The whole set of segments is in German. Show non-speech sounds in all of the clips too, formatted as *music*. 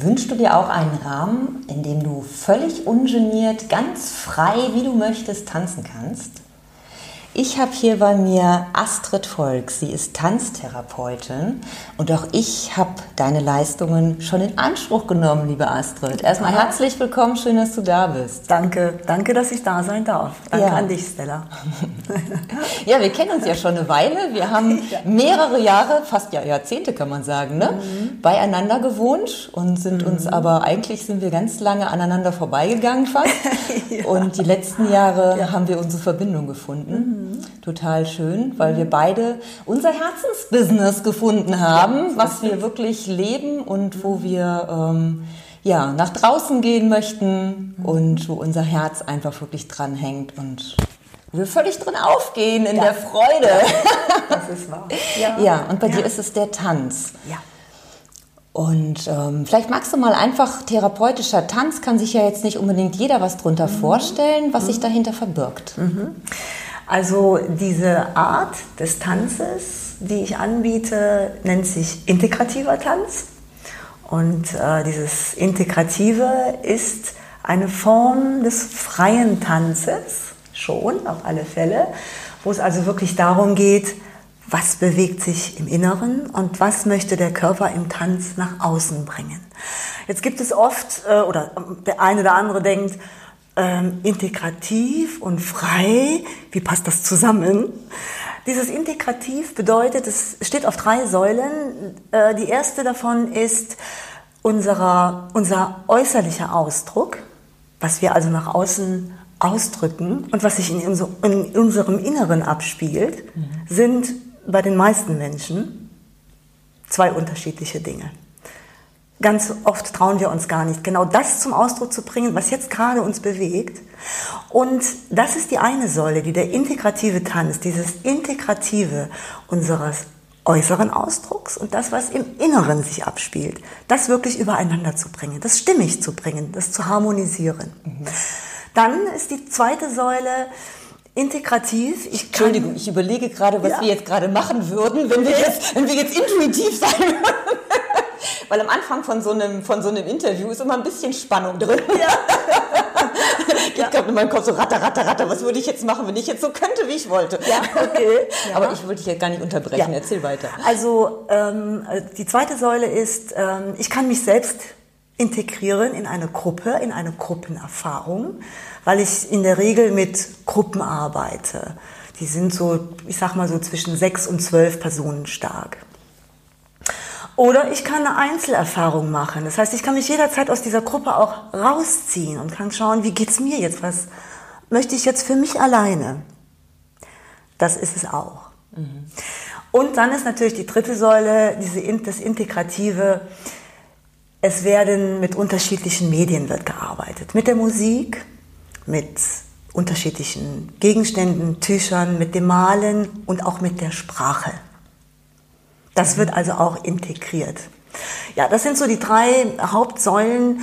Wünschst du dir auch einen Rahmen, in dem du völlig ungeniert, ganz frei, wie du möchtest, tanzen kannst? Ich habe hier bei mir Astrid Volk. Sie ist Tanztherapeutin und auch ich habe deine Leistungen schon in Anspruch genommen, liebe Astrid. Erstmal herzlich willkommen, schön, dass du da bist. Danke, danke, dass ich da sein darf. Danke ja. an dich, Stella. *laughs* ja, wir kennen uns ja schon eine Weile. Wir haben *laughs* mehrere Jahre, fast ja Jahrzehnte kann man sagen, ne, mhm. beieinander gewohnt und sind mhm. uns aber eigentlich sind wir ganz lange aneinander vorbeigegangen fast. *laughs* ja. Und die letzten Jahre ja. haben wir unsere Verbindung gefunden. Mhm. Total schön, weil wir beide unser Herzensbusiness gefunden haben, was wir wirklich leben und wo wir ähm, ja, nach draußen gehen möchten und wo unser Herz einfach wirklich dran hängt und wir völlig drin aufgehen in ja. der Freude. *laughs* Das ist wahr. Ja, ja und bei ja. dir ist es der Tanz. Ja. Und ähm, vielleicht magst du mal einfach therapeutischer Tanz, kann sich ja jetzt nicht unbedingt jeder was drunter mhm. vorstellen, was mhm. sich dahinter verbirgt. Mhm. Also diese Art des Tanzes, die ich anbiete, nennt sich integrativer Tanz. Und äh, dieses Integrative ist eine Form des freien Tanzes, schon auf alle Fälle, wo es also wirklich darum geht, was bewegt sich im Inneren und was möchte der Körper im Tanz nach außen bringen. Jetzt gibt es oft, äh, oder der eine oder andere denkt, ähm, integrativ und frei. Wie passt das zusammen? Dieses Integrativ bedeutet, es steht auf drei Säulen. Äh, die erste davon ist unserer, unser äußerlicher Ausdruck, was wir also nach außen ausdrücken und was sich in, in unserem Inneren abspielt, mhm. sind bei den meisten Menschen zwei unterschiedliche Dinge. Ganz oft trauen wir uns gar nicht, genau das zum Ausdruck zu bringen, was jetzt gerade uns bewegt. Und das ist die eine Säule, die der integrative Tanz, dieses Integrative unseres äußeren Ausdrucks und das, was im Inneren sich abspielt, das wirklich übereinander zu bringen, das stimmig zu bringen, das zu harmonisieren. Mhm. Dann ist die zweite Säule integrativ. Ich Entschuldigung, ich überlege gerade, was ja. wir jetzt gerade machen würden, wenn wir jetzt, wenn wir jetzt intuitiv sein würden. Weil am Anfang von so einem, von so einem Interview ist immer ein bisschen Spannung drin. Ja. *laughs* Geht ja. gerade in meinem Kopf so ratter, ratter, ratter. Was würde ich jetzt machen, wenn ich jetzt so könnte, wie ich wollte? Ja, okay. *laughs* Ja. Aber ich würde dich jetzt gar nicht unterbrechen. Ja. Erzähl weiter. Also ähm, die zweite Säule ist, ähm, ich kann mich selbst integrieren in eine Gruppe, in eine Gruppenerfahrung, weil ich in der Regel mit Gruppen arbeite. Die sind so, ich sag mal so zwischen sechs und zwölf Personen stark. Oder ich kann eine Einzelerfahrung machen. Das heißt, ich kann mich jederzeit aus dieser Gruppe auch rausziehen und kann schauen, wie geht's mir jetzt? Was möchte ich jetzt für mich alleine? Das ist es auch. Mhm. Und dann ist natürlich die dritte Säule, diese, das Integrative. Es werden mit unterschiedlichen Medien wird gearbeitet. Mit der Musik, mit unterschiedlichen Gegenständen, Tüchern, mit dem Malen und auch mit der Sprache. Das wird also auch integriert. Ja, das sind so die drei Hauptsäulen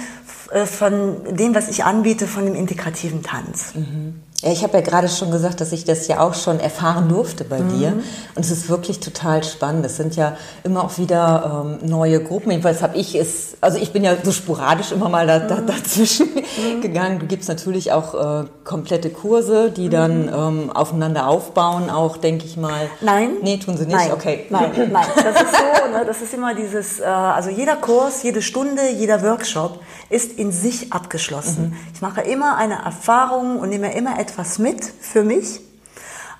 äh, von dem, was ich anbiete, von dem integrativen Tanz. Mhm. Ja, ich habe ja gerade schon gesagt, dass ich das ja auch schon erfahren durfte bei mhm. dir. Und es ist wirklich total spannend. Es sind ja immer auch wieder ähm, neue Gruppen. Jedenfalls habe ich es, also ich bin ja so sporadisch immer mal da, da, mhm. dazwischen mhm. *laughs* gegangen. Du gibst natürlich auch äh, komplette Kurse, die dann mhm. ähm, aufeinander aufbauen, auch denke ich mal. Nein. Nee, tun sie nicht. Nein. Okay. Nein, *laughs* nein. Das ist so, ne? das ist immer dieses, äh, also jeder Kurs, jede Stunde, jeder Workshop ist in sich abgeschlossen. Mhm. Ich mache immer eine Erfahrung und nehme immer etwas mit für mich.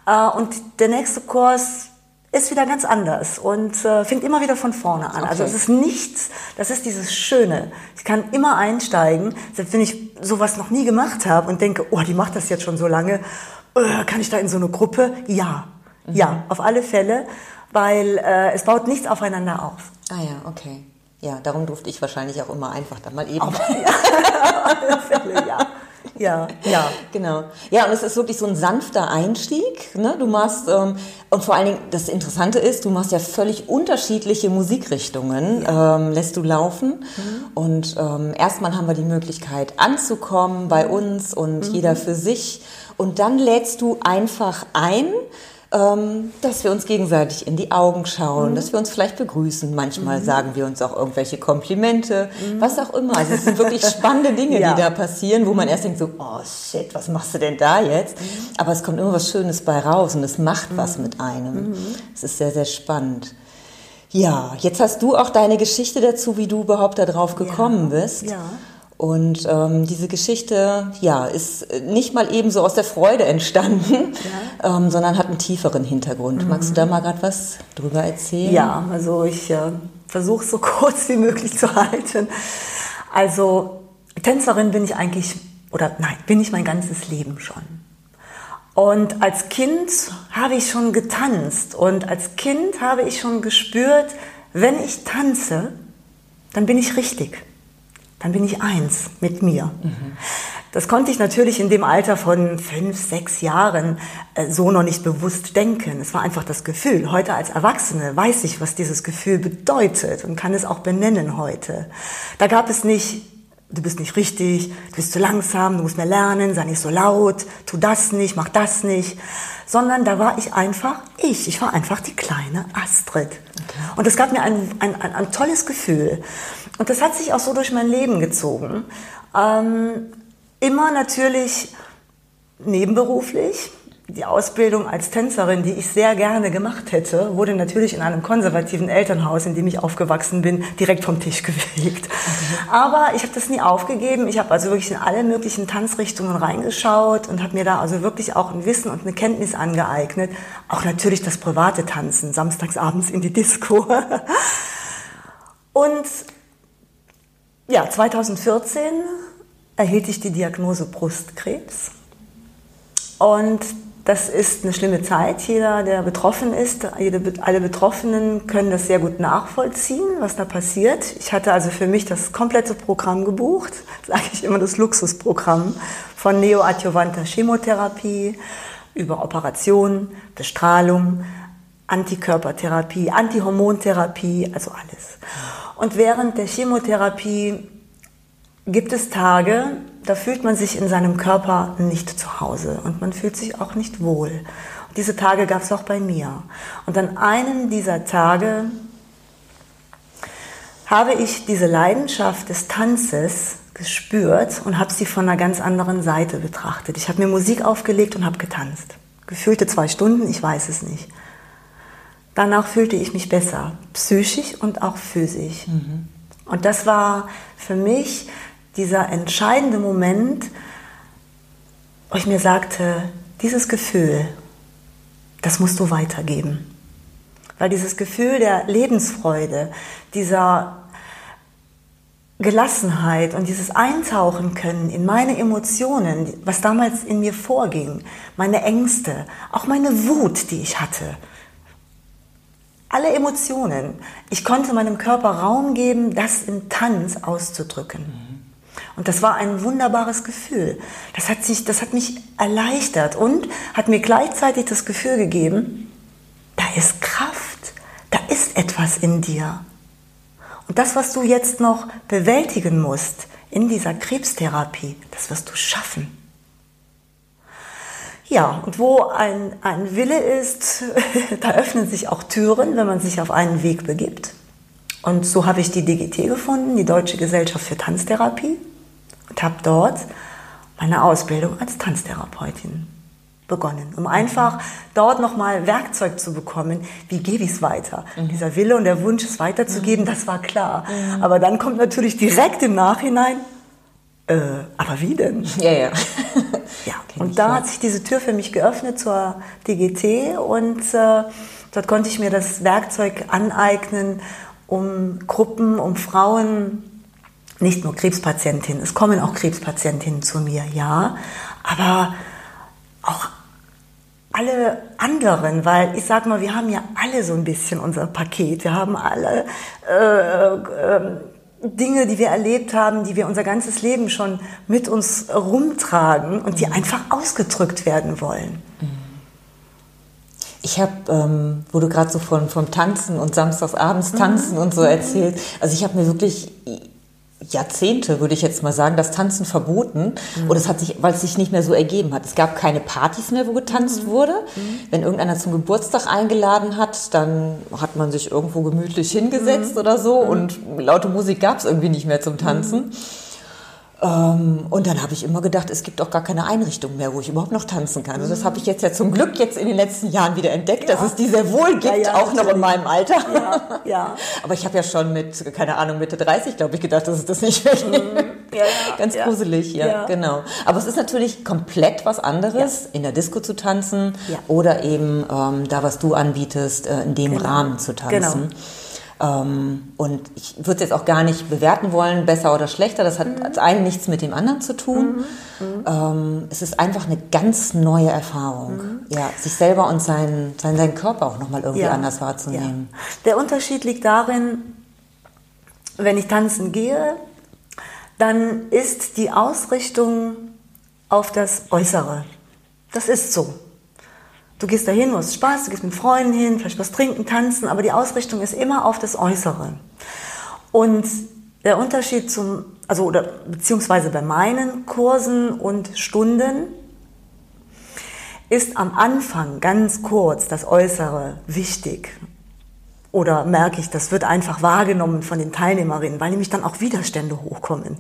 Äh, und der nächste Kurs ist wieder ganz anders und äh, fängt immer wieder von vorne an. Also okay. Also es ist nichts, das ist dieses Schöne. Ich kann immer einsteigen, selbst wenn ich sowas noch nie gemacht habe und denke, oh, die macht das jetzt schon so lange, äh, kann ich da in so eine Gruppe? Ja, mhm. ja, auf alle Fälle, weil äh, es baut nichts aufeinander auf. Ah ja, okay. Ja, darum durfte ich wahrscheinlich auch immer einfach dann mal eben. Auf *laughs* alle Fälle, ja. Ja, ja. Genau. Ja, und es ist wirklich so ein sanfter Einstieg. Ne? Du machst, ähm, und vor allen Dingen, das Interessante ist, du machst ja völlig unterschiedliche Musikrichtungen, ja. ähm, lässt du laufen. Mhm. Und ähm, erstmal haben wir die Möglichkeit anzukommen bei uns und mhm. jeder für sich. Und dann lädst du einfach ein, ähm, dass wir uns gegenseitig in die Augen schauen, mhm. dass wir uns vielleicht begrüßen. Manchmal mhm. sagen wir uns auch irgendwelche Komplimente, mhm. was auch immer. Also es sind wirklich spannende *laughs* Dinge, ja. die da passieren, wo man erst denkt so, oh shit, was machst du denn da jetzt? Mhm. Aber es kommt immer was Schönes bei raus und es macht was mhm. mit einem. Mhm. Es ist sehr, sehr spannend. Ja, jetzt hast du auch deine Geschichte dazu, wie du überhaupt darauf gekommen ja. bist. Ja. Und ähm, diese Geschichte, ja, ist nicht mal eben so aus der Freude entstanden, ja. ähm, sondern hat einen tieferen Hintergrund. Mhm. Magst du da mal gerade was drüber erzählen? Ja, also ich äh, versuche so *laughs* kurz wie möglich zu halten. Also Tänzerin bin ich eigentlich, oder nein, bin ich mein ganzes Leben schon. Und als Kind habe ich schon getanzt und als Kind habe ich schon gespürt, wenn ich tanze, dann bin ich richtig dann bin ich eins mit mir. Mhm. Das konnte ich natürlich in dem Alter von fünf, sechs Jahren äh, so noch nicht bewusst denken. Es war einfach das Gefühl. Heute als Erwachsene weiß ich, was dieses Gefühl bedeutet und kann es auch benennen heute. Da gab es nicht, du bist nicht richtig, du bist zu langsam, du musst mehr lernen, sei nicht so laut, tu das nicht, mach das nicht. Sondern da war ich einfach ich. Ich war einfach die kleine Astrid. Okay. Und es gab mir ein, ein, ein, ein tolles Gefühl. Und das hat sich auch so durch mein Leben gezogen. Ähm, immer natürlich nebenberuflich. Die Ausbildung als Tänzerin, die ich sehr gerne gemacht hätte, wurde natürlich in einem konservativen Elternhaus, in dem ich aufgewachsen bin, direkt vom Tisch *laughs* gefegt. Mhm. Aber ich habe das nie aufgegeben. Ich habe also wirklich in alle möglichen Tanzrichtungen reingeschaut und habe mir da also wirklich auch ein Wissen und eine Kenntnis angeeignet. Auch natürlich das private Tanzen, samstagsabends in die Disco. *laughs* Und ja, 2014 erhielt ich die Diagnose Brustkrebs. Und das ist eine schlimme Zeit. Jeder, der betroffen ist, jede, alle Betroffenen können das sehr gut nachvollziehen, was da passiert. Ich hatte also für mich das komplette Programm gebucht, *laughs* sage ich immer das Luxusprogramm von neoadjuvanter Chemotherapie über Operation, Bestrahlung, Antikörpertherapie, Antihormontherapie, also alles. Und während der Chemotherapie gibt es Tage, da fühlt man sich in seinem Körper nicht zu Hause und man fühlt sich auch nicht wohl. Und diese Tage gab es auch bei mir. Und an einem dieser Tage habe ich diese Leidenschaft des Tanzes gespürt und habe sie von einer ganz anderen Seite betrachtet. Ich habe mir Musik aufgelegt und habe getanzt. Gefühlte zwei Stunden, ich weiß es nicht. Danach fühlte ich mich besser, psychisch und auch physisch. Mhm. Und das war für mich dieser entscheidende Moment, wo ich mir sagte, dieses Gefühl, das musst du weitergeben. Weil dieses Gefühl der Lebensfreude, dieser Gelassenheit und dieses Eintauchen können in meine Emotionen, was damals in mir vorging, meine Ängste, auch meine Wut, die ich hatte, alle Emotionen. Ich konnte meinem Körper Raum geben, das im Tanz auszudrücken. Und das war ein wunderbares Gefühl. Das hat, sich, das hat mich erleichtert und hat mir gleichzeitig das Gefühl gegeben, da ist Kraft, da ist etwas in dir. Und das, was du jetzt noch bewältigen musst in dieser Krebstherapie, das wirst du schaffen. Ja, und wo ein, ein Wille ist, *laughs* da öffnen sich auch Türen, wenn man sich auf einen Weg begibt. Und so habe ich die DGT gefunden, die Deutsche Gesellschaft für Tanztherapie, und habe dort meine Ausbildung als Tanztherapeutin begonnen, um einfach dort nochmal Werkzeug zu bekommen, wie gebe ich es weiter. Mhm. Dieser Wille und der Wunsch, es weiterzugeben, mhm. das war klar. Mhm. Aber dann kommt natürlich direkt im Nachhinein, äh, aber wie denn? Ja, ja. *laughs* ja. Und da hat sich diese Tür für mich geöffnet zur DGT und äh, dort konnte ich mir das Werkzeug aneignen, um Gruppen, um Frauen, nicht nur Krebspatientinnen, es kommen auch Krebspatientinnen zu mir, ja, aber auch alle anderen, weil ich sag mal, wir haben ja alle so ein bisschen unser Paket. Wir haben alle äh, äh, Dinge, die wir erlebt haben, die wir unser ganzes Leben schon mit uns rumtragen und die mhm. einfach ausgedrückt werden wollen. Ich habe, ähm, wo du gerade so von vom Tanzen und samstagsabends tanzen mhm. und so erzählt, also ich habe mir wirklich Jahrzehnte, würde ich jetzt mal sagen, das Tanzen verboten. Mhm. Und es hat sich, weil es sich nicht mehr so ergeben hat. Es gab keine Partys mehr, wo getanzt mhm. wurde. Mhm. Wenn irgendeiner zum Geburtstag eingeladen hat, dann hat man sich irgendwo gemütlich hingesetzt mhm. oder so. Mhm. Und laute Musik gab es irgendwie nicht mehr zum Tanzen. Ähm, und dann habe ich immer gedacht, es gibt auch gar keine Einrichtung mehr, wo ich überhaupt noch tanzen kann. Also das habe ich jetzt ja zum Glück jetzt in den letzten Jahren wieder entdeckt, ja. dass es die sehr wohl gibt, ja, ja, auch noch in meinem Alter. Ja, ja. *laughs* Aber ich habe ja schon mit, keine Ahnung, Mitte 30, glaube ich, gedacht, dass es das nicht mehr gibt. *laughs* Ganz gruselig, ja, genau. Aber es ist natürlich komplett was anderes, in der Disco zu tanzen oder eben ähm, da, was du anbietest, äh, in dem genau. Rahmen zu tanzen. Genau. Ähm, und ich würde es jetzt auch gar nicht bewerten wollen, besser oder schlechter. Das hat mhm. das eine nichts mit dem anderen zu tun. Mhm. mhm. Ähm, es ist einfach eine ganz neue Erfahrung, mhm. ja, sich selber und seinen, seinen, seinen Körper auch nochmal irgendwie ja. anders wahrzunehmen. Ja. Der Unterschied liegt darin, wenn ich tanzen gehe, dann ist die Ausrichtung auf das Äußere. Das ist so. Du gehst dahin, du hast Spaß, du gehst mit Freunden hin, vielleicht was trinken, tanzen, aber die Ausrichtung ist immer auf das Äußere. Und der Unterschied zum, also oder beziehungsweise bei meinen Kursen und Stunden ist am Anfang ganz kurz das Äußere wichtig. Oder merke ich, das wird einfach wahrgenommen von den Teilnehmerinnen, weil nämlich dann auch Widerstände hochkommen.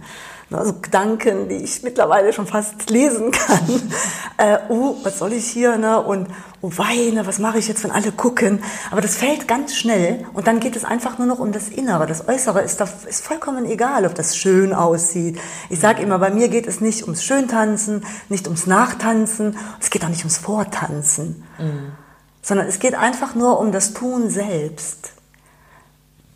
Also Gedanken, die ich mittlerweile schon fast lesen kann. *laughs* äh, oh, was soll ich hier? Ne? Und oh weine, was mache ich jetzt, wenn alle gucken? Aber das fällt ganz schnell und dann geht es einfach nur noch um das Innere. Das Äußere ist, da, ist vollkommen egal, ob das schön aussieht. Ich sage immer, bei mir geht es nicht ums Schöntanzen, nicht ums Nachtanzen, es geht auch nicht ums Vortanzen, mhm. Sondern es geht einfach nur um das Tun selbst.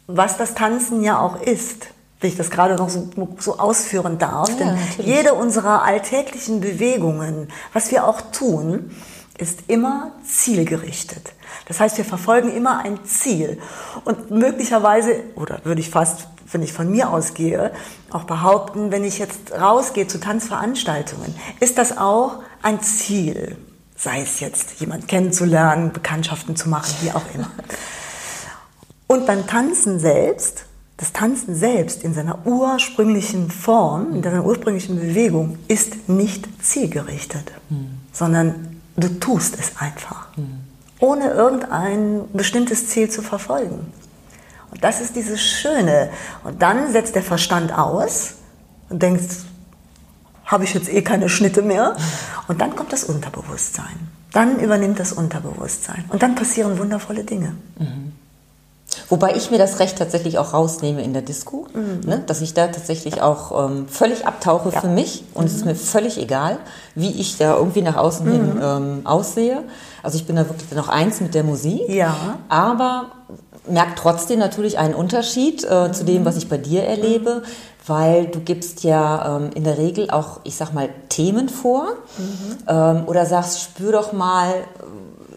Was das Tanzen ja auch ist wenn ich das gerade noch so, so ausführen darf. Ja, Denn natürlich. jede unserer alltäglichen Bewegungen, was wir auch tun, ist immer zielgerichtet. Das heißt, wir verfolgen immer ein Ziel. Und möglicherweise, oder würde ich fast, wenn ich von mir ausgehe, auch behaupten, wenn ich jetzt rausgehe zu Tanzveranstaltungen, ist das auch ein Ziel. Sei es jetzt, jemand kennenzulernen, Bekanntschaften zu machen, wie auch immer. Und beim Tanzen selbst das Tanzen selbst in seiner ursprünglichen Form, in seiner ursprünglichen Bewegung ist nicht zielgerichtet, mhm. sondern du tust es einfach, mhm. ohne irgendein bestimmtes Ziel zu verfolgen. Und das ist dieses Schöne. Und dann setzt der Verstand aus und denkst, habe ich jetzt eh keine Schnitte mehr? Und dann kommt das Unterbewusstsein. Dann übernimmt das Unterbewusstsein. Und dann passieren wundervolle Dinge. Mhm. Wobei ich mir das Recht tatsächlich auch rausnehme in der Disco, mhm. ne? dass ich da tatsächlich auch ähm, völlig abtauche ja. für mich und mhm. es ist mir völlig egal, wie ich da irgendwie nach außen mhm. hin ähm, aussehe. Also ich bin da wirklich noch eins mit der Musik, ja. aber merke trotzdem natürlich einen Unterschied äh, zu dem, was ich bei dir erlebe, weil du gibst ja ähm, in der Regel auch, ich sag mal, Themen vor mhm. ähm, oder sagst, spür doch mal,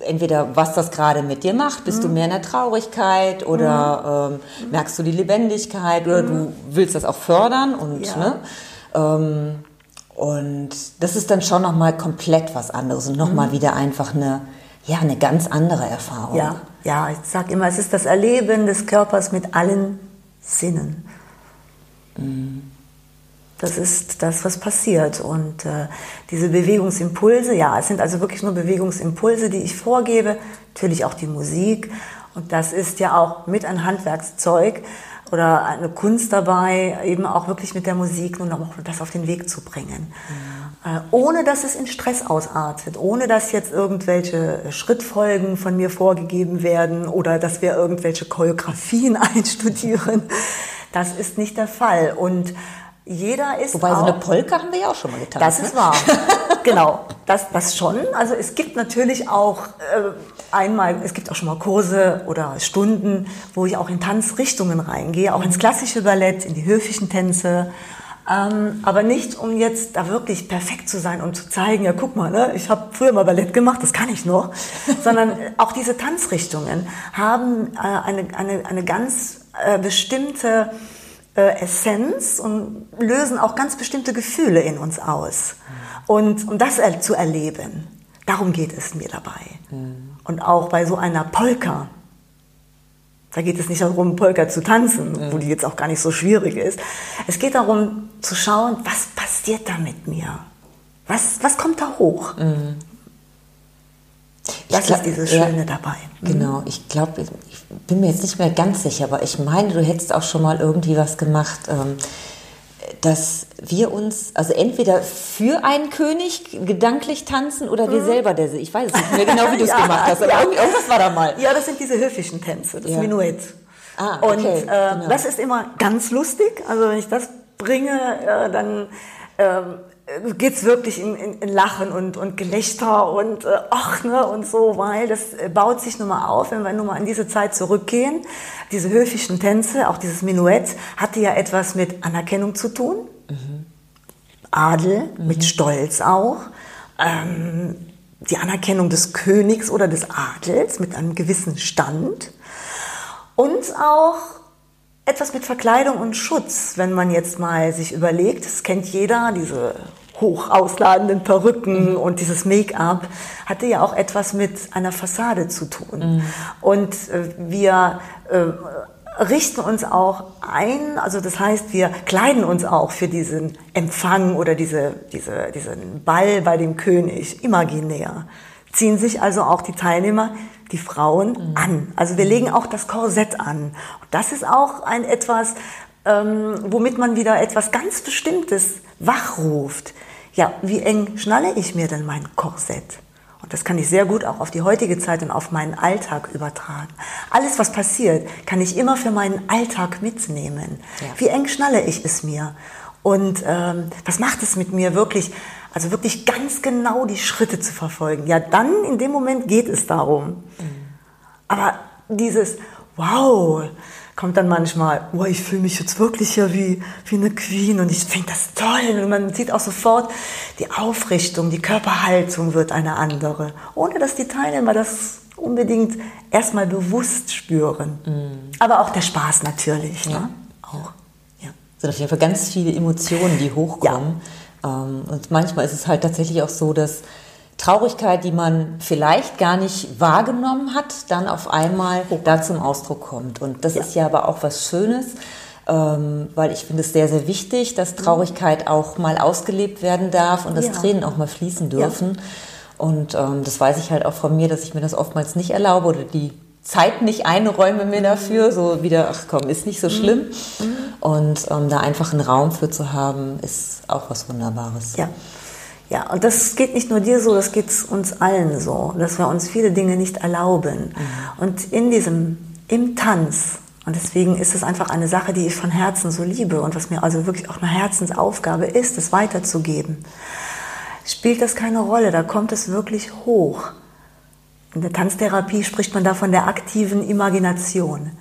entweder was das gerade mit dir macht, bist mhm. du mehr in der Traurigkeit oder mhm. ähm, merkst du die Lebendigkeit oder mhm. du willst das auch fördern und ja. ne, ähm, und das ist dann schon noch mal komplett was anderes und noch mal mhm. wieder einfach eine ja eine ganz andere Erfahrung. Ja, ja, ich sag immer, es ist das Erleben des Körpers mit allen Sinnen. Das ist das, was passiert. Und äh, diese Bewegungsimpulse, ja, es sind also wirklich nur Bewegungsimpulse, die ich vorgebe. Natürlich auch die Musik. Und das ist ja auch mit ein Handwerkszeug oder eine Kunst dabei, eben auch wirklich mit der Musik nun auch das auf den Weg zu bringen. Mhm. Äh, ohne dass es in Stress ausartet, ohne dass jetzt irgendwelche Schrittfolgen von mir vorgegeben werden oder dass wir irgendwelche Choreografien *laughs* einstudieren. Das ist nicht der Fall. Und jeder ist Wobei, so eine Polka haben wir ja auch schon mal getan. Das ist ne? wahr. *laughs* genau, das, das schon. Also es gibt natürlich auch äh, einmal, es gibt auch schon mal Kurse oder Stunden, wo ich auch in Tanzrichtungen reingehe, auch ins klassische Ballett, in die höfischen Tänze. Ähm, aber nicht, um jetzt da wirklich perfekt zu sein und zu zeigen, ja guck mal, ne, ich habe früher mal Ballett gemacht, das kann ich noch, *laughs* sondern auch diese Tanzrichtungen haben äh, eine, eine, eine ganz äh, bestimmte äh, Essenz und lösen auch ganz bestimmte Gefühle in uns aus. Und um das zu erleben, darum geht es mir dabei. Mhm. Und auch bei so einer Polka, da geht es nicht darum, Polka zu tanzen, mhm. wo die jetzt auch gar nicht so schwierig ist. Es geht darum zu schauen, was passiert da mit mir? Was, was kommt da hoch? Mhm. Das glaub, ist dieses Schöne ja, dabei. Mhm. Genau, ich glaube, ich bin mir jetzt nicht mehr ganz sicher, aber ich meine, du hättest auch schon mal irgendwie was gemacht. Ähm, dass wir uns, also entweder für einen König gedanklich tanzen oder wir mhm. selber der Ich weiß es nicht mehr genau, wie du es *laughs* ja, gemacht hast, aber ja. irgendwas war da mal. Ja, das sind diese höfischen Tänze, das ja. Menuett. Ah, okay, Und äh, genau. das ist immer ganz lustig. Also wenn ich das bringe, äh, dann ähm, geht es wirklich in, in, in, Lachen und, und Gelächter und äh, ach ne und so, weil das äh, baut sich nun mal auf, wenn wir nun mal an diese Zeit zurückgehen. Diese höfischen Tänze, auch dieses Menuett, hatte ja etwas mit Anerkennung zu tun, mhm. Adel, mhm. mit Stolz auch, ähm, die Anerkennung des Königs oder des Adels mit einem gewissen Stand und auch etwas mit Verkleidung und Schutz, wenn man jetzt mal sich überlegt, das kennt jeder, diese hoch ausladenden Perücken mhm. und dieses Make-up hatte ja auch etwas mit einer Fassade zu tun. Mhm. Und äh, wir äh, richten uns auch ein, also das heißt, wir kleiden uns auch für diesen Empfang oder diese, diese, diesen Ball bei dem König imaginär. Ziehen sich also auch die Teilnehmer, die Frauen, mhm. an. Also wir legen auch das Korsett an. Und das ist auch ein etwas, ähm, womit man wieder etwas ganz Bestimmtes wachruft ja, wie eng schnalle ich mir denn mein Korsett? Und das kann ich sehr gut auch auf die heutige Zeit und auf meinen Alltag übertragen. Alles, was passiert, kann ich immer für meinen Alltag mitnehmen. Ja. Wie eng schnalle ich es mir? Und ähm, was macht es mit mir wirklich? Also wirklich ganz genau die Schritte zu verfolgen. Ja, dann in dem Moment geht es darum. Aber dieses, wow, kommt dann manchmal, oh, ich fühle mich jetzt wirklich ja wie, wie eine Queen und ich finde das toll. Und man sieht auch sofort, die Aufrichtung, die Körperhaltung wird eine andere, ohne dass die Teilnehmer das unbedingt erstmal bewusst spüren. Mhm. Aber auch der Spaß natürlich. Ja. Ne? Auch. Ja. Es sind auf jeden Fall ganz viele Emotionen, die hochkommen. Ja. Ähm, und manchmal ist es halt tatsächlich auch so, dass Traurigkeit, die man vielleicht gar nicht wahrgenommen hat, dann auf einmal da zum Ausdruck kommt. Und das ja. ist ja aber auch was Schönes, ähm, weil ich finde es sehr, sehr wichtig, dass Traurigkeit auch mal ausgelebt werden darf und dass ja. Tränen auch mal fließen dürfen. Ja. Und ähm, das weiß ich halt auch von mir, dass ich mir das oftmals nicht erlaube oder die Zeit nicht einräume mir dafür, so wieder, ach komm, ist nicht so schlimm. Mhm. Und ähm, da einfach einen Raum für zu haben, ist auch was Wunderbares. Ja. Ja, und das geht nicht nur dir so, das geht uns allen so, dass wir uns viele Dinge nicht erlauben. Mhm. Und in diesem, im Tanz, und deswegen ist es einfach eine Sache, die ich von Herzen so liebe und was mir also wirklich auch eine Herzensaufgabe ist, es weiterzugeben, spielt das keine Rolle, da kommt es wirklich hoch. In der Tanztherapie spricht man da von der aktiven Imagination.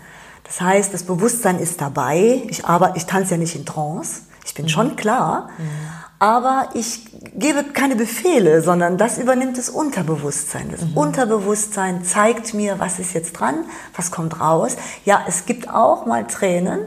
Das heißt, das Bewusstsein ist dabei. Ich, aber, ich tanze ja nicht in Trance. Ich bin mhm. schon klar. Mhm aber ich gebe keine Befehle, sondern das übernimmt das Unterbewusstsein. Das mhm. Unterbewusstsein zeigt mir, was ist jetzt dran, was kommt raus. Ja, es gibt auch mal Tränen.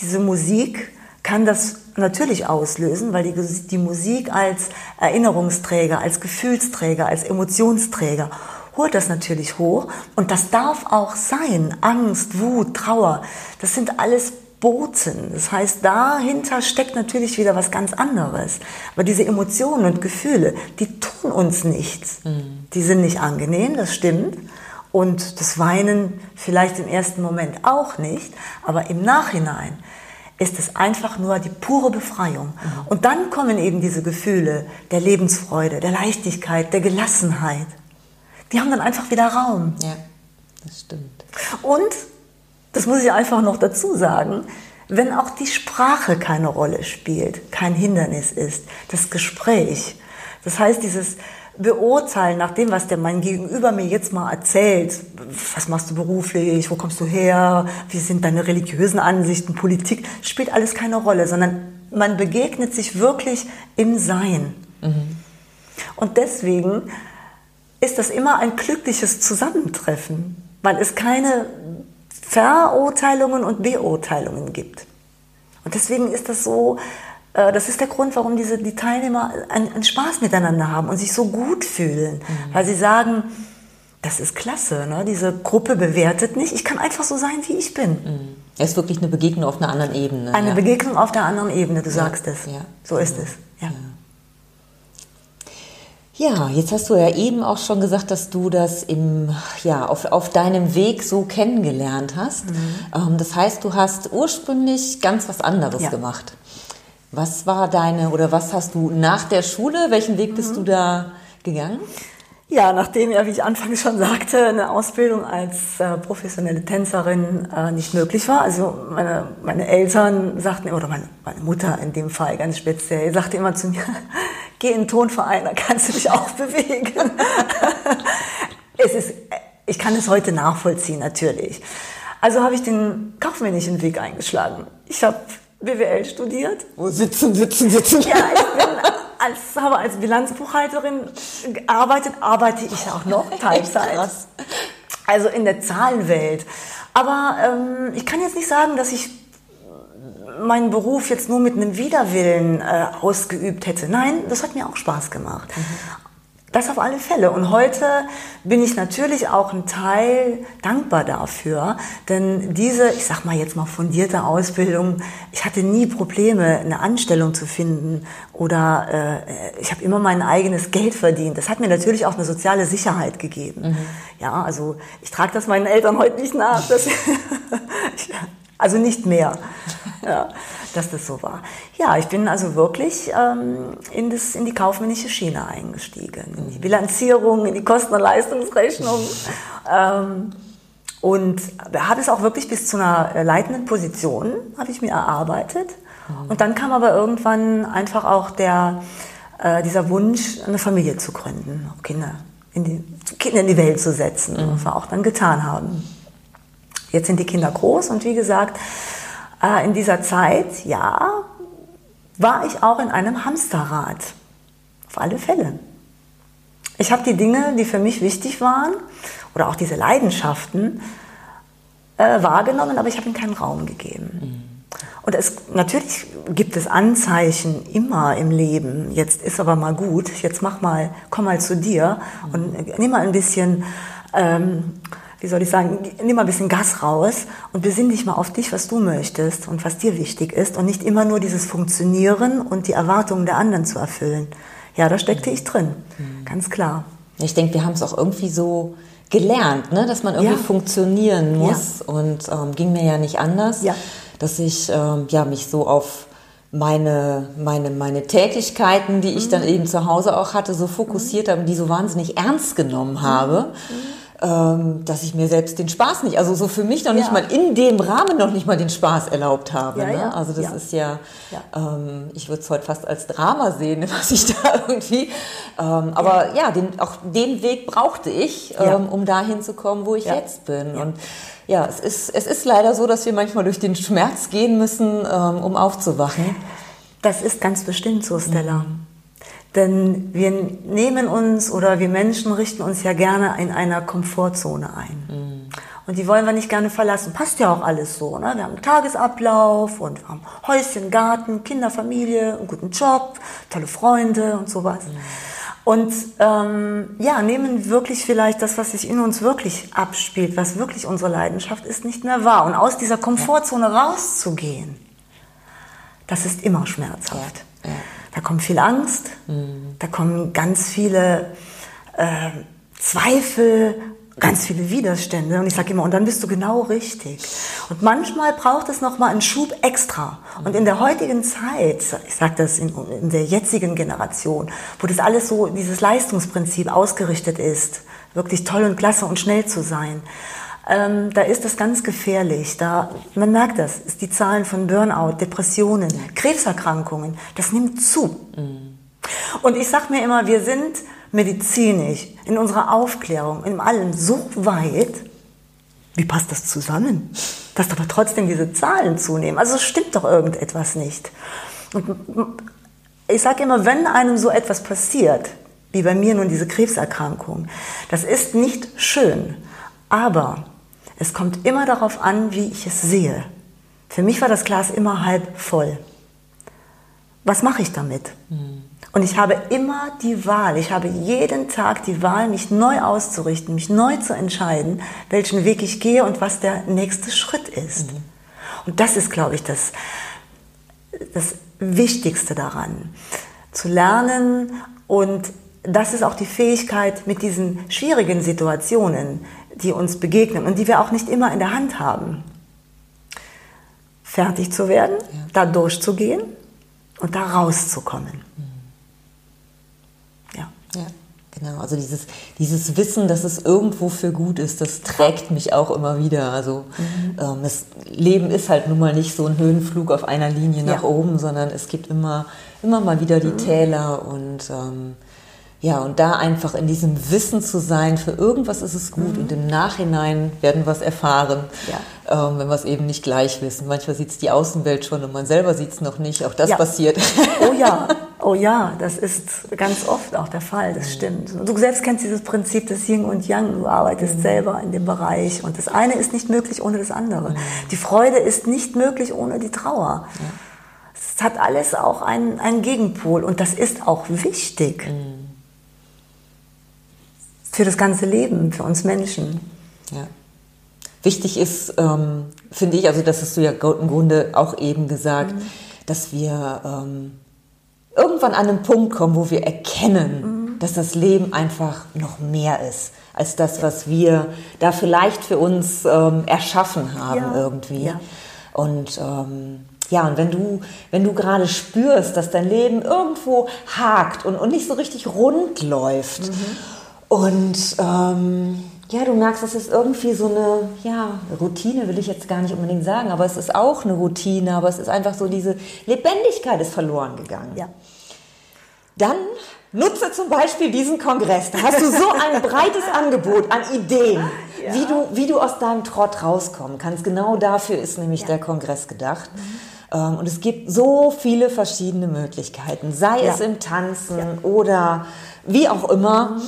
Diese Musik kann das natürlich auslösen, weil die, die Musik als Erinnerungsträger, als Gefühlsträger, als Emotionsträger holt das natürlich hoch. Und das darf auch sein. Angst, Wut, Trauer. Das sind alles Boten. Das heißt, dahinter steckt natürlich wieder was ganz anderes. Aber diese Emotionen und Gefühle, die tun uns nichts. Mhm. Die sind nicht angenehm, das stimmt. Und das Weinen vielleicht im ersten Moment auch nicht. Aber im Nachhinein ist es einfach nur die pure Befreiung. Mhm. Und dann kommen eben diese Gefühle der Lebensfreude, der Leichtigkeit, der Gelassenheit. Die haben dann einfach wieder Raum. Ja, das stimmt. Und das muss ich einfach noch dazu sagen, wenn auch die Sprache keine Rolle spielt, kein Hindernis ist, das Gespräch. Das heißt, dieses Beurteilen nach dem, was der mein Gegenüber mir jetzt mal erzählt, was machst du beruflich, wo kommst du her, wie sind deine religiösen Ansichten, Politik, spielt alles keine Rolle, sondern man begegnet sich wirklich im Sein. Mhm. Und deswegen ist das immer ein glückliches Zusammentreffen, weil es keine Verurteilungen und Beurteilungen gibt. Und deswegen ist das so, äh, das ist der Grund, warum diese, die Teilnehmer einen, einen Spaß miteinander haben und sich so gut fühlen, mhm. weil sie sagen, das ist klasse, ne? diese Gruppe bewertet nicht, ich kann einfach so sein, wie ich bin. Mhm. Es ist wirklich eine Begegnung auf einer anderen Ebene. Eine ja. Begegnung auf der anderen Ebene, du ja. sagst es. Ja. So ist es. Ja. Ja, jetzt hast du ja eben auch schon gesagt, dass du das im, ja, auf, auf deinem Weg so kennengelernt hast. Mhm. Ähm, das heißt, du hast ursprünglich ganz was anderes ja. gemacht. Was war deine oder was hast du nach der Schule, welchen Weg bist mhm. du da gegangen? Ja, nachdem ja, wie ich anfangs schon sagte, eine Ausbildung als äh, professionelle Tänzerin äh, nicht möglich war. Also meine, meine Eltern sagten, oder meine, meine Mutter in dem Fall ganz speziell, sagte immer zu mir, *laughs* geh in den Tonverein, da kannst du dich auch *laughs* bewegen. *laughs* es ist, ich kann es heute nachvollziehen, natürlich. Also habe ich den kaufmännischen Weg eingeschlagen. Ich habe BWL studiert. Wo sitzen, sitzen, sitzen. Ja, ich bin als, habe als Bilanzbuchhalterin gearbeitet, arbeite ich auch noch *laughs* Teilzeit. Also in der Zahlenwelt. Aber ähm, ich kann jetzt nicht sagen, dass ich meinen Beruf jetzt nur mit einem Widerwillen äh, ausgeübt hätte. Nein, das hat mir auch Spaß gemacht. Mhm. Das auf alle Fälle. Und heute bin ich natürlich auch ein Teil dankbar dafür, denn diese, ich sag mal jetzt mal fundierte Ausbildung, ich hatte nie Probleme, eine Anstellung zu finden oder äh, ich habe immer mein eigenes Geld verdient. Das hat mir natürlich auch eine soziale Sicherheit gegeben. Mhm. Ja, also ich trage das meinen Eltern heute nicht nach. Dass, *laughs* *laughs* also nicht mehr. Ja dass das so war. Ja, ich bin also wirklich ähm, in, das, in die kaufmännische Schiene eingestiegen, in die Bilanzierung, in die Kosten- und Leistungsrechnung. ähm, und habe es auch wirklich bis zu einer äh, leitenden Position, habe ich mir erarbeitet. Mhm. Und dann kam aber irgendwann einfach auch der, äh, dieser Wunsch, eine Familie zu gründen, Kinder in die, Kinder in die Welt zu setzen, mhm. was wir auch dann getan haben. Jetzt sind die Kinder groß und wie gesagt, äh, in dieser Zeit, ja, war ich auch in einem Hamsterrad. Auf alle Fälle. Ich habe die Dinge, die für mich wichtig waren, oder auch diese Leidenschaften, äh, wahrgenommen, aber ich habe ihnen keinen Raum gegeben. Mhm. Und es, natürlich gibt es Anzeichen immer im Leben. Jetzt ist aber mal gut. Jetzt mach mal, komm mal zu dir mhm. und nimm mal ein bisschen ähm, wie soll ich sagen, nimm mal ein bisschen Gas raus und besinn dich mal auf dich, was du möchtest und was dir wichtig ist und nicht immer nur dieses Funktionieren und die Erwartungen der anderen zu erfüllen. Ja, da steckte ich drin, mhm. ganz klar. Ich denke, wir haben es auch irgendwie so gelernt, ne? dass man irgendwie ja. funktionieren muss ja. und ähm, ging mir ja nicht anders, ja. dass ich ähm, ja, mich so auf meine, meine, meine Tätigkeiten, die ich mhm. dann eben zu Hause auch hatte, so fokussiert mhm. habe, die so wahnsinnig ernst genommen habe. Mhm dass ich mir selbst den Spaß nicht, also so für mich noch nicht ja. mal in dem Rahmen noch nicht mal den Spaß erlaubt habe. Ja, ne? ja. Also das ist ja, ähm, ich würde es heute fast als Drama sehen, *laughs* was ich da irgendwie, ähm, aber ja, den, auch den Weg brauchte ich, ähm, um dahin zu kommen, wo ich jetzt bin. Und ja, es ist, es ist leider so, dass wir manchmal durch den Schmerz gehen müssen, ähm, um aufzuwachen. Das ist ganz bestimmt so, Stella. Mhm. Denn wir nehmen uns oder wir Menschen richten uns ja gerne in einer Komfortzone ein. Mhm. Und die wollen wir nicht gerne verlassen. Passt ja auch alles so. Ne? Wir haben einen Tagesablauf und wir haben Häuschen, Garten, Kinder, Familie, einen guten Job, tolle Freunde und sowas. Mhm. Und ähm, ja, nehmen wirklich vielleicht das, was sich in uns wirklich abspielt, was wirklich unsere Leidenschaft ist, nicht mehr wahr. Und aus dieser Komfortzone rauszugehen, das ist immer schmerzhaft. Ja. Ja. Da kommt viel Angst, mhm. da kommen ganz viele äh, Zweifel, ganz viele Widerstände. Und ich sage immer, und dann bist du genau richtig. Und manchmal braucht es nochmal einen Schub extra. Und in der heutigen Zeit, ich sage das in, in der jetzigen Generation, wo das alles so, dieses Leistungsprinzip ausgerichtet ist, wirklich toll und klasse und schnell zu sein, ähm, da ist das ganz gefährlich. Da, man merkt das, ist die Zahlen von Burnout, Depressionen, Krebserkrankungen, das nimmt zu. Mhm. Und ich sage mir immer, wir sind medizinisch in unserer Aufklärung, in allem so weit, wie passt das zusammen? Dass aber trotzdem diese Zahlen zunehmen. Also es stimmt doch irgendetwas nicht. Und ich sage immer, wenn einem so etwas passiert, wie bei mir nun diese Krebserkrankung, das ist nicht schön, aber es kommt immer darauf an, wie ich es sehe. Für mich war das Glas immer halb voll. Was mache ich damit? Mhm. Und ich habe immer die Wahl, ich habe jeden Tag die Wahl, mich neu auszurichten, mich neu zu entscheiden, welchen Weg ich gehe und was der nächste Schritt ist. Mhm. Und das ist, glaube ich, das, das Wichtigste daran. Zu lernen und das ist auch die Fähigkeit, mit diesen schwierigen Situationen, die uns begegnen und die wir auch nicht immer in der Hand haben, fertig zu werden, ja. da durchzugehen und da rauszukommen. Ja. ja. Genau, also dieses, dieses Wissen, dass es irgendwo für gut ist, das trägt mich auch immer wieder. Also mhm. ähm, das Leben ist halt nun mal nicht so ein Höhenflug auf einer Linie nach ja. oben, sondern es gibt immer, immer mal wieder die mhm. Täler und ähm, ja, und da einfach in diesem Wissen zu sein, für irgendwas ist es gut mhm. und im Nachhinein werden wir es erfahren, ja. ähm, wenn wir es eben nicht gleich wissen. Manchmal sieht es die Außenwelt schon und man selber sieht es noch nicht. Auch das ja. passiert. Oh ja, *laughs* oh ja, das ist ganz oft auch der Fall, das mhm. stimmt. Und du selbst kennst dieses Prinzip des Yin und Yang, du arbeitest mhm. selber in dem Bereich und das eine ist nicht möglich ohne das andere. Mhm. Die Freude ist nicht möglich ohne die Trauer. Ja. Es hat alles auch einen, einen Gegenpol und das ist auch wichtig. Mhm für das ganze Leben, für uns Menschen. Ja. Wichtig ist, ähm, finde ich, also das hast du ja im Grunde auch eben gesagt, mhm. dass wir ähm, irgendwann an einen Punkt kommen, wo wir erkennen, mhm. dass das Leben einfach noch mehr ist als das, was wir da vielleicht für uns ähm, erschaffen haben ja. irgendwie. Ja. Und ähm, ja, und wenn du, wenn du gerade spürst, dass dein Leben irgendwo hakt und, und nicht so richtig rund läuft mhm. Und ähm, ja, du merkst, es ist irgendwie so eine ja, Routine, will ich jetzt gar nicht unbedingt sagen, aber es ist auch eine Routine, aber es ist einfach so, diese Lebendigkeit ist verloren gegangen. Ja. Dann nutze zum Beispiel diesen Kongress. Da hast du so ein *laughs* breites Angebot an Ideen, ja. wie, du, wie du aus deinem Trott rauskommen kannst. Genau dafür ist nämlich ja. der Kongress gedacht. Mhm. Und es gibt so viele verschiedene Möglichkeiten, sei ja. es im Tanzen oder wie auch immer. Mhm.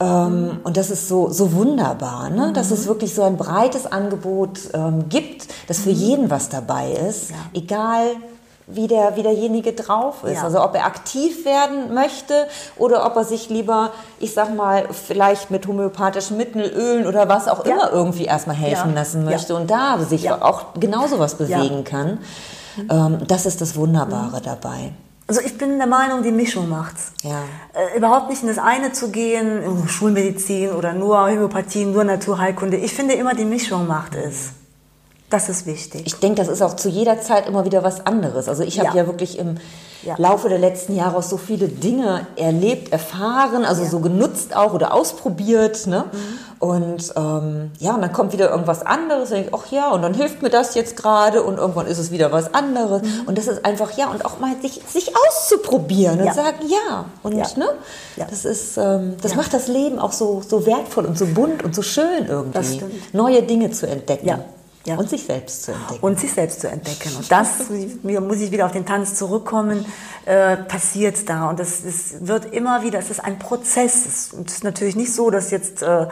Ähm, und das ist so, so wunderbar, ne? dass es mhm. wirklich so ein breites Angebot ähm, gibt, dass für mhm. jeden was dabei ist, ja. egal wie, der, wie derjenige drauf ist. Ja. Also ob er aktiv werden möchte oder ob er sich lieber, ich sag mal, vielleicht mit homöopathischen Mitteln, Ölen oder was auch ja. immer irgendwie erstmal helfen lassen möchte und da sich auch genauso was bewegen kann. Mhm. Ähm, das ist das Wunderbare mhm. dabei. Also ich bin der Meinung, die Mischung macht's. Ja. Äh, überhaupt nicht in das eine zu gehen, oh, Schulmedizin oder nur Homöopathie, nur Naturheilkunde. Ich finde immer, die Mischung macht es. Das ist wichtig. Ich denke, das ist auch zu jeder Zeit immer wieder was anderes. Also ich habe ja. ja. wirklich im ja. Laufe der letzten Jahre auch so viele Dinge erlebt, erfahren, also ja. so genutzt auch oder ausprobiert. Ne? Mhm. Und ähm, ja, und dann kommt wieder irgendwas anderes. Und ich, ach ja, und dann hilft mir das jetzt gerade und irgendwann ist es wieder was anderes. Mhm. Und das ist einfach ja und auch mal sich, sich auszuprobieren und sagen ja. Und ne, das ist, ähm, das macht das Leben auch so so wertvoll und so bunt und so schön irgendwie, neue Dinge zu entdecken. Ja. Und sich selbst zu entdecken. Und sich selbst zu entdecken. Und das, muss ich wieder auf den Tanz zurückkommen, äh, passiert da. Und das, das wird immer wieder, es ist ein Prozess. Es ist natürlich nicht so, dass jetzt äh,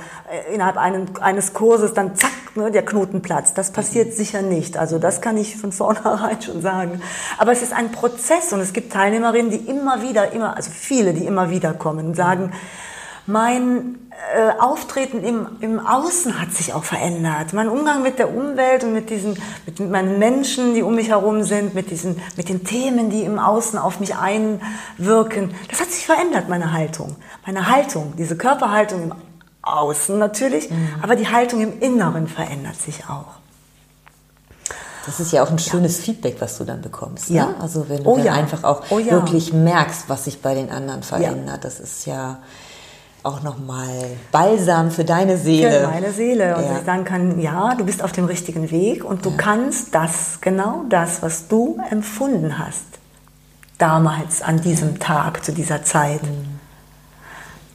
innerhalb einen, eines Kurses dann zack, ne, der Knoten platzt. Das passiert mhm. sicher nicht. Also das kann ich von vornherein schon sagen. Aber es ist ein Prozess und es gibt Teilnehmerinnen, die immer wieder, immer, also viele, die immer wieder kommen und sagen, mhm mein äh, Auftreten im, im Außen hat sich auch verändert. Mein Umgang mit der Umwelt und mit diesen, mit meinen Menschen, die um mich herum sind, mit diesen, mit den Themen, die im Außen auf mich einwirken. Das hat sich verändert, meine Haltung. Meine Haltung, diese Körperhaltung im Außen natürlich, mhm. aber die Haltung im Inneren verändert sich auch. Das ist ja auch ein schönes ja. Feedback, was du dann bekommst. Ne? Ja. Also wenn du oh, dann ja. einfach auch oh, ja. wirklich merkst, was sich bei den anderen verändert. Das ist ja auch nochmal Balsam für deine Seele. Für meine Seele. Und ja. ich sagen kann, ja, du bist auf dem richtigen Weg und du ja. kannst das, genau das, was du empfunden hast, damals an diesem Tag, zu dieser Zeit, mhm.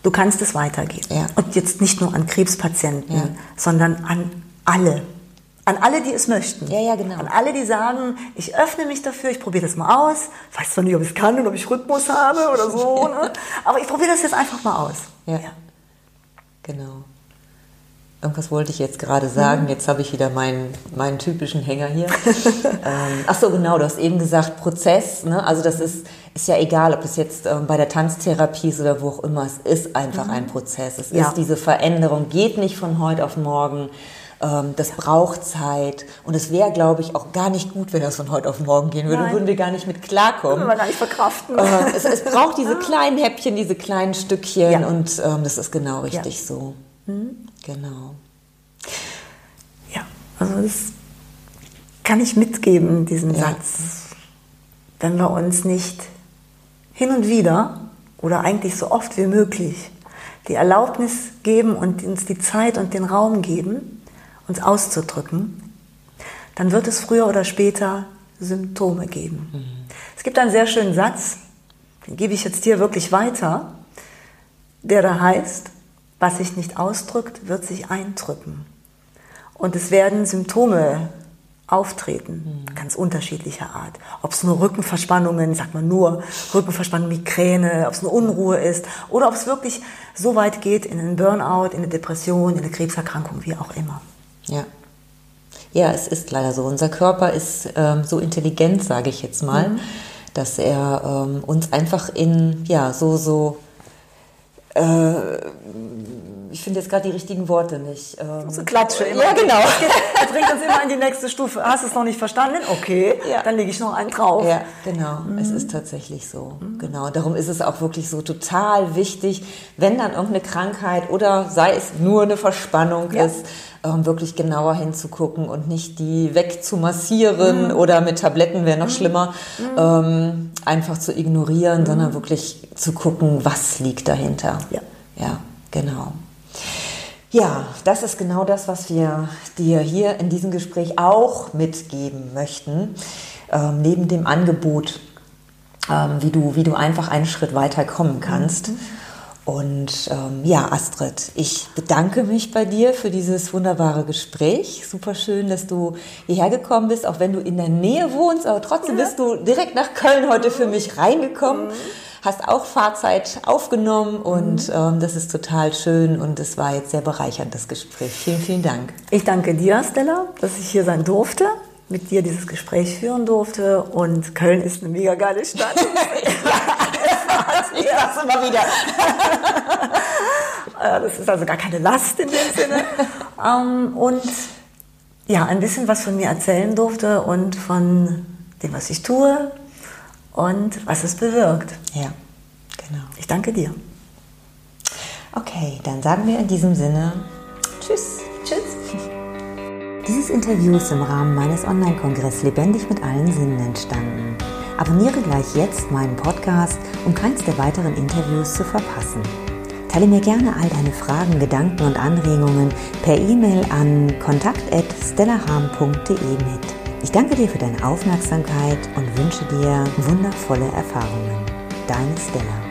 du kannst es weitergeben. Ja. Und jetzt nicht nur an Krebspatienten, sondern an alle. An alle, die es möchten. Ja, ja, genau. An alle, die sagen, ich öffne mich dafür, ich probiere das mal aus. Weiß zwar nicht, ob ich es kann und ob ich Rhythmus habe oder so, *laughs* ne? aber ich probiere das jetzt einfach mal aus. Ja. ja. Genau. Irgendwas wollte ich jetzt gerade sagen. Mhm. Jetzt habe ich wieder meinen, meinen typischen Hänger hier. *laughs* ähm, ach so, genau. Du hast eben gesagt Prozess. Ne? Also das ist, ist ja egal, ob es jetzt ähm, bei der Tanztherapie ist oder wo auch immer. Es ist einfach mhm. ein Prozess. Es ja. ist diese Veränderung. Geht nicht von heute auf morgen. Ähm, das braucht Zeit. Und es wäre, glaube ich, auch gar nicht gut, wenn das von heute auf morgen gehen würde. Nein. Würden wir gar nicht mit klarkommen. Würden wir gar nicht verkraften. Äh, es, es, braucht diese *laughs* kleinen Häppchen, diese kleinen Stückchen. Ja. Und ähm, das ist genau richtig ja. so. Mhm. Genau. Ja, also das kann ich mitgeben, diesen ja. Satz. Wenn wir uns nicht hin und wieder oder eigentlich so oft wie möglich die Erlaubnis geben und uns die Zeit und den Raum geben, uns auszudrücken, dann wird es früher oder später Symptome geben. Mhm. Es gibt einen sehr schönen Satz, den gebe ich jetzt hier wirklich weiter, der da heißt, was sich nicht ausdrückt, wird sich eindrücken. Und es werden Symptome auftreten, mhm. ganz unterschiedlicher Art. Ob es nur Rückenverspannungen, sagt man nur Rückenverspannung, Migräne, ob es eine Unruhe ist oder ob es wirklich so weit geht in einen Burnout, in eine Depression, in eine Krebserkrankung, wie auch immer. Ja. Ja, es ist leider so. Unser Körper ist ähm, so intelligent, sage ich jetzt mal, mhm. dass er ähm, uns einfach in ja so so äh, ich finde jetzt gerade die richtigen Worte nicht. Ähm, so Klatsche. Immer. Ja, genau. Das *laughs* bringt uns immer in die nächste Stufe. Hast du es noch nicht verstanden? Okay, ja. dann lege ich noch einen drauf. Ja, genau. Mhm. Es ist tatsächlich so. Mhm. Genau. Darum ist es auch wirklich so total wichtig, wenn dann irgendeine Krankheit oder sei es nur eine Verspannung ja. ist, ähm, wirklich genauer hinzugucken und nicht die wegzumassieren mhm. oder mit Tabletten wäre noch mhm. schlimmer, mhm. ähm, einfach zu ignorieren, sondern wirklich zu gucken, was liegt dahinter. Ja, ja genau. Ja, das ist genau das, was wir dir hier in diesem Gespräch auch mitgeben möchten. Ähm, neben dem Angebot, ähm, wie, du, wie du einfach einen Schritt weiter kommen kannst. Mhm. Und ähm, ja, Astrid, ich bedanke mich bei dir für dieses wunderbare Gespräch. Super schön, dass du hierher gekommen bist, auch wenn du in der Nähe wohnst, aber trotzdem ja. bist du direkt nach Köln heute für mich reingekommen. Mhm. Hast auch Fahrzeit aufgenommen und mhm. ähm, das ist total schön und es war jetzt sehr bereichernd, das Gespräch. Vielen, vielen Dank. Ich danke dir, Stella, dass ich hier sein durfte mit dir dieses Gespräch führen durfte und Köln ist eine mega geile Stadt. *laughs* *laughs* ich sag's immer wieder. *laughs* Äh, das ist also gar keine Last in dem Sinne. Ähm, und ja, ein bisschen was von mir erzählen durfte und von dem, was ich tue und was es bewirkt. Ja, genau. Ich danke dir. Okay, dann sagen wir in diesem Sinne Tschüss. Tschüss. Dieses Interview ist im Rahmen meines Online-Kongresses Lebendig mit allen Sinnen entstanden. Abonniere gleich jetzt meinen Podcast, um keins der weiteren Interviews zu verpassen. Teile mir gerne all deine Fragen, Gedanken und Anregungen per E-Mail an kontakt.stellaham.de mit. Ich danke dir für deine Aufmerksamkeit und wünsche dir wundervolle Erfahrungen. Deine Stella.